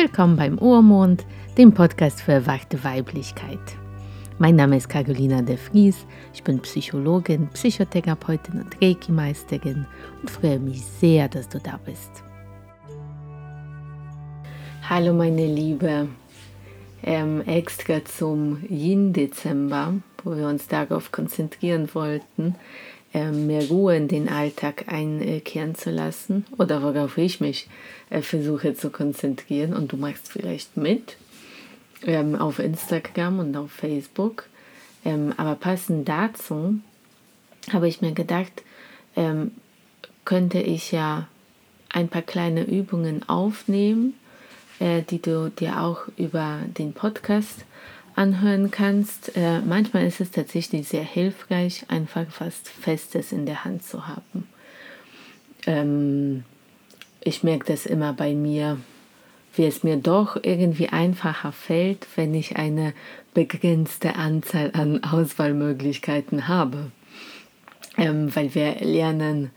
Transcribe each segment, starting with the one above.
Willkommen beim Urmond, dem Podcast für erwachte Weiblichkeit. Mein Name ist Carolina de Vries, ich bin Psychologin, Psychotherapeutin und Reiki-Meisterin und freue mich sehr, dass du da bist. Hallo meine Liebe, ähm, extra zum Yin-Dezember, wo wir uns darauf konzentrieren wollten, mehr Ruhe in den Alltag einkehren zu lassen oder worauf ich mich äh, versuche zu konzentrieren und du machst vielleicht mit ähm, auf Instagram und auf Facebook. Ähm, aber passend dazu habe ich mir gedacht, könnte ich ja ein paar kleine Übungen aufnehmen, äh, die du dir auch über den Podcast anhören kannst. Äh, manchmal ist es tatsächlich sehr hilfreich, einfach was Festes in der Hand zu haben. Ähm, ich merke das immer bei mir, wie es mir doch irgendwie einfacher fällt, wenn ich eine begrenzte Anzahl an Auswahlmöglichkeiten habe. Ähm, weil wir lernen,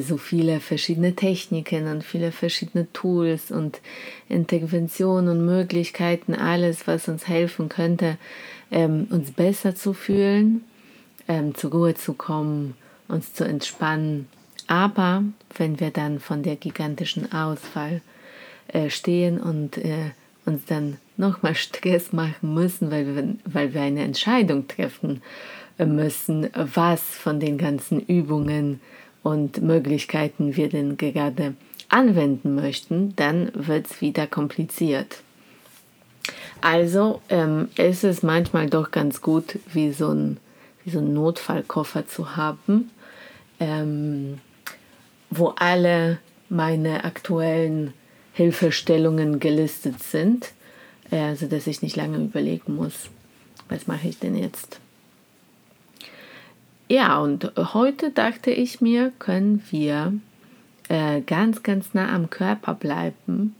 so viele verschiedene Techniken und viele verschiedene Tools und Interventionen und Möglichkeiten, alles, was uns helfen könnte, ähm, uns besser zu fühlen, ähm, zur Ruhe zu kommen, uns zu entspannen. Aber wenn wir dann von der gigantischen Auswahl äh, stehen und äh, uns dann nochmal Stress machen müssen, weil wir, weil wir eine Entscheidung treffen äh, müssen, was von den ganzen Übungen und Möglichkeiten wir denn gerade anwenden möchten, dann wird es wieder kompliziert. Also ähm, ist es manchmal doch ganz gut, wie so ein, wie so ein Notfallkoffer zu haben, ähm, wo alle meine aktuellen Hilfestellungen gelistet sind, äh, sodass ich nicht lange überlegen muss, was mache ich denn jetzt. Ja, und heute dachte ich mir, können wir äh, ganz, ganz nah am Körper bleiben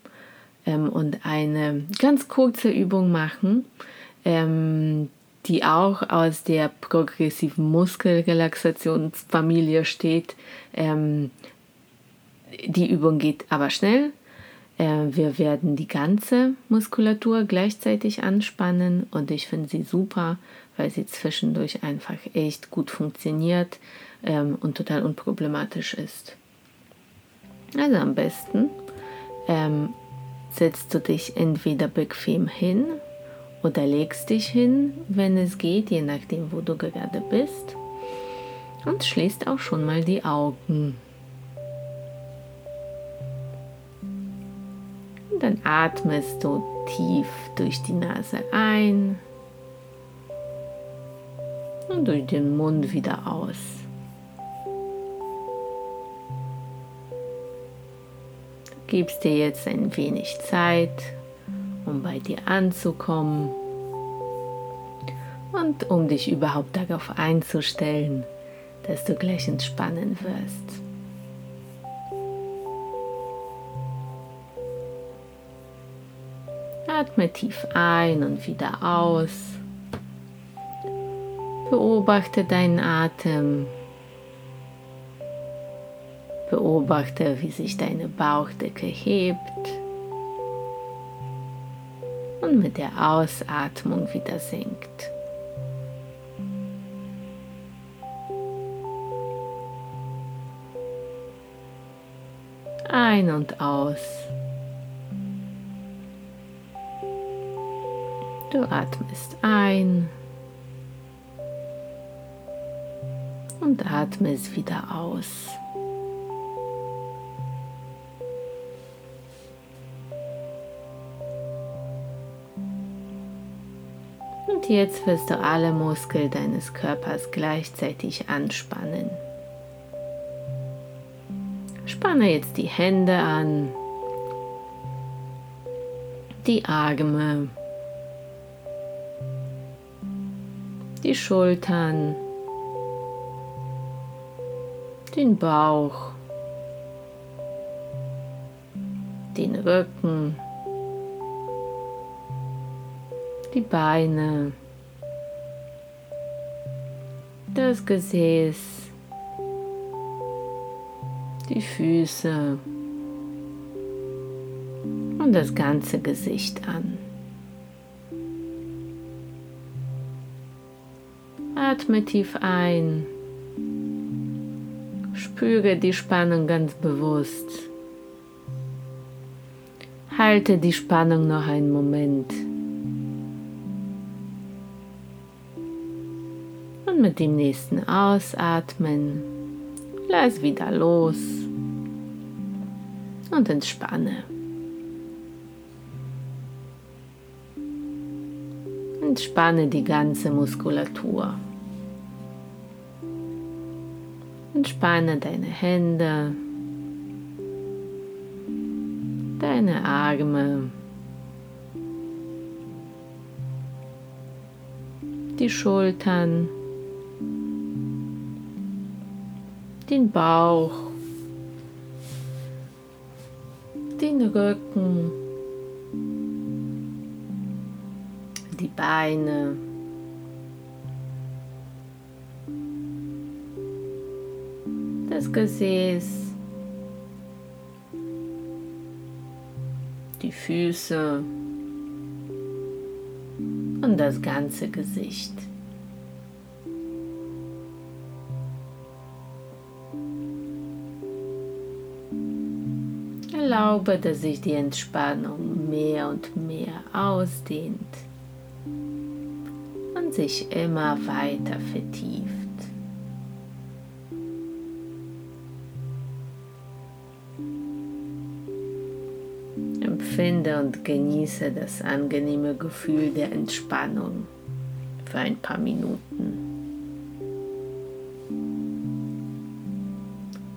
ähm, und eine ganz kurze Übung machen, ähm, die auch aus der progressiven Muskelrelaxationsfamilie steht. Ähm, die Übung geht aber schnell. Äh, wir werden die ganze Muskulatur gleichzeitig anspannen und ich finde sie super weil sie zwischendurch einfach echt gut funktioniert ähm, und total unproblematisch ist. Also am besten ähm, setzt du dich entweder bequem hin oder legst dich hin, wenn es geht, je nachdem, wo du gerade bist. Und schließt auch schon mal die Augen. Dann atmest du tief durch die Nase ein und durch den Mund wieder aus. Du gibst dir jetzt ein wenig Zeit, um bei dir anzukommen und um dich überhaupt darauf einzustellen, dass du gleich entspannen wirst. Atme tief ein und wieder aus. Beobachte deinen Atem. Beobachte, wie sich deine Bauchdecke hebt. Und mit der Ausatmung wieder sinkt. Ein und aus. Du atmest ein. Und atme es wieder aus. Und jetzt wirst du alle Muskeln deines Körpers gleichzeitig anspannen. Spanne jetzt die Hände an, die Arme, die Schultern, den Bauch, den Rücken, die Beine, das Gesäß, die Füße und das ganze Gesicht an. Atme tief ein. Spüre die Spannung ganz bewusst. Halte die Spannung noch einen Moment. Und mit dem nächsten Ausatmen lass wieder los und entspanne. Entspanne die ganze Muskulatur. Entspanne deine Hände, deine Arme, die Schultern, den Bauch, den Rücken, die Beine. Das Gesäß, die Füße und das ganze Gesicht. Erlaube, dass sich die Entspannung mehr und mehr ausdehnt und sich immer weiter vertieft. Empfinde und genieße das angenehme Gefühl der Entspannung für ein paar Minuten.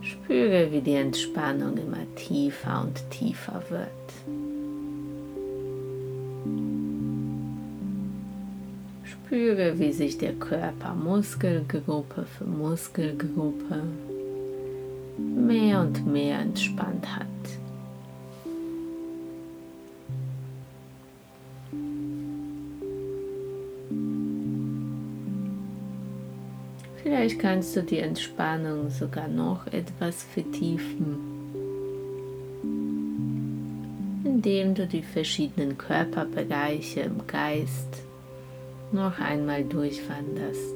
Spüre, wie die Entspannung immer tiefer und tiefer wird. Spüre, wie sich der Körper Muskelgruppe für Muskelgruppe mehr und mehr entspannt hat. Vielleicht kannst du die Entspannung sogar noch etwas vertiefen, indem du die verschiedenen Körperbereiche im Geist noch einmal durchwanderst.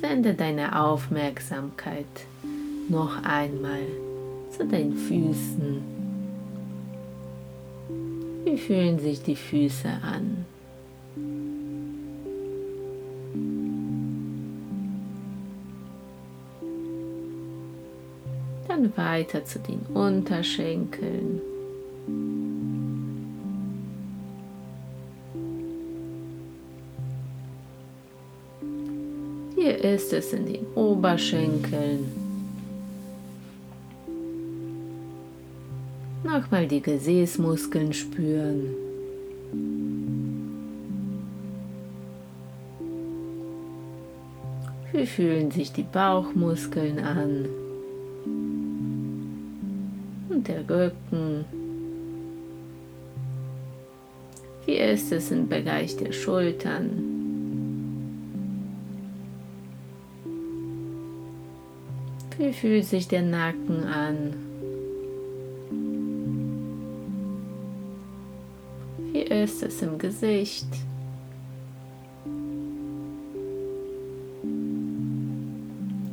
Sende deine Aufmerksamkeit noch einmal zu deinen Füßen. Wie fühlen sich die Füße an? Weiter zu den Unterschenkeln. Hier ist es in den Oberschenkeln. Nochmal die Gesäßmuskeln spüren. Wie fühlen sich die Bauchmuskeln an? Der Rücken. Wie ist es im Bereich der Schultern? Wie fühlt sich der Nacken an? Wie ist es im Gesicht?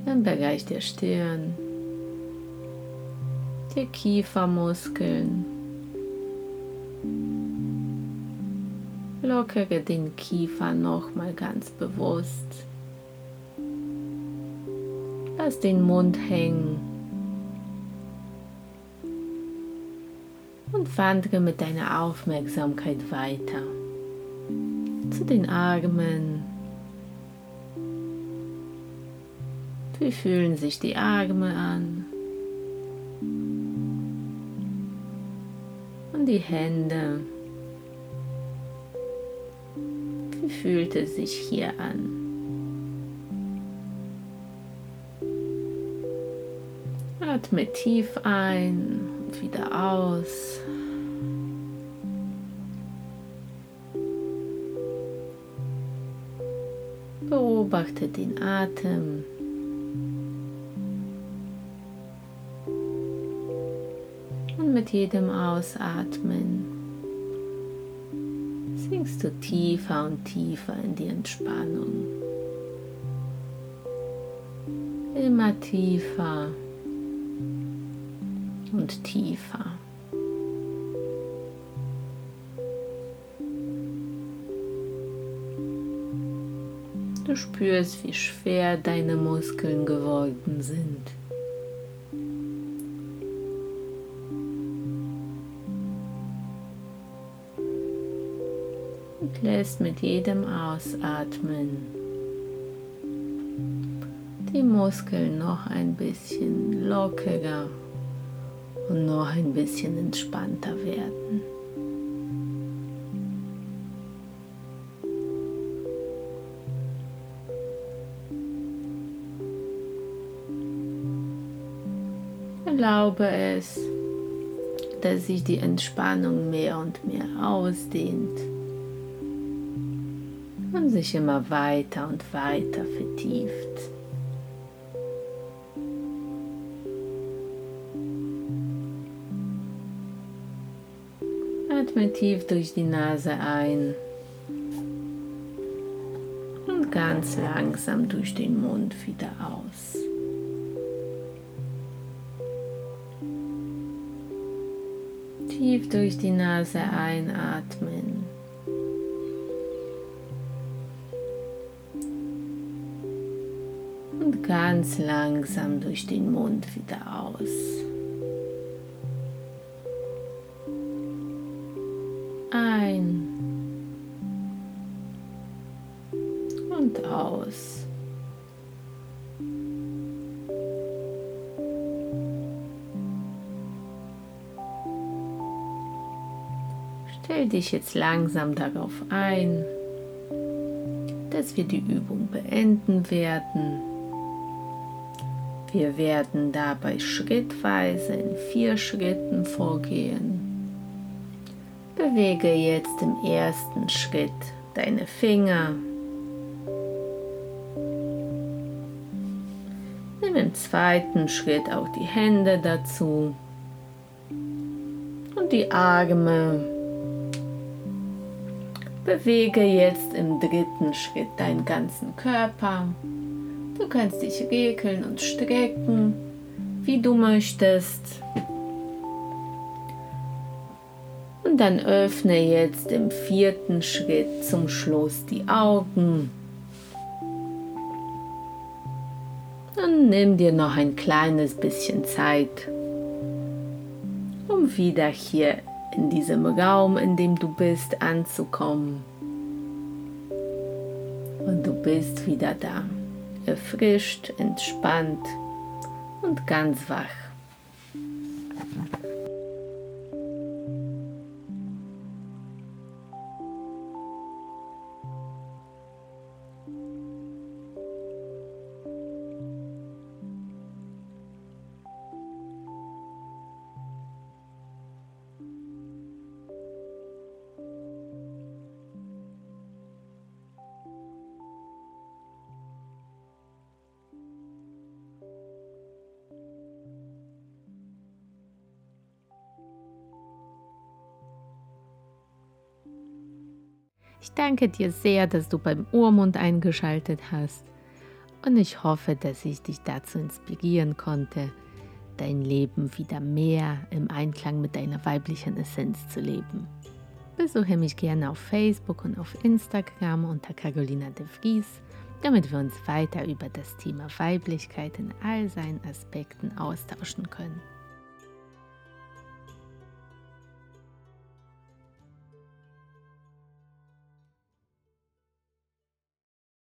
Im Bereich der Stirn die Kiefermuskeln. Lockere den Kiefer nochmal ganz bewusst. Lass den Mund hängen. Und wandere mit deiner Aufmerksamkeit weiter zu den Armen. Wie fühlen sich die Arme an? Die Hände. Wie fühlt es sich hier an? Atme tief ein und wieder aus. Beobachte den Atem. Mit jedem Ausatmen sinkst du tiefer und tiefer in die Entspannung. Immer tiefer und tiefer. Du spürst, wie schwer deine Muskeln geworden sind. Lässt mit jedem Ausatmen die Muskeln noch ein bisschen lockerer und noch ein bisschen entspannter werden. Erlaube es, dass sich die Entspannung mehr und mehr ausdehnt und sich immer weiter und weiter vertieft. Atme tief durch die Nase ein und ganz langsam durch den Mund wieder aus. Tief durch die Nase einatmen. Ganz langsam durch den Mund wieder aus. Ein und aus. Stell dich jetzt langsam darauf ein, dass wir die Übung beenden werden. Wir werden dabei schrittweise in vier Schritten vorgehen. Bewege jetzt im ersten Schritt deine Finger. Nimm im zweiten Schritt auch die Hände dazu und die Arme. Bewege jetzt im dritten Schritt deinen ganzen Körper. Du kannst dich regeln und strecken, wie du möchtest. Und dann öffne jetzt im vierten Schritt zum Schluss die Augen. Und nimm dir noch ein kleines bisschen Zeit, um wieder hier in diesem Raum, in dem du bist, anzukommen. Und du bist wieder da, erfrischt, entspannt und ganz wach. Ich danke dir sehr, dass du beim Urmund eingeschaltet hast und ich hoffe, dass ich dich dazu inspirieren konnte, dein Leben wieder mehr im Einklang mit deiner weiblichen Essenz zu leben. Besuche mich gerne auf Facebook und auf Instagram unter Carolina de Vries, damit wir uns weiter über das Thema Weiblichkeit in all seinen Aspekten austauschen können.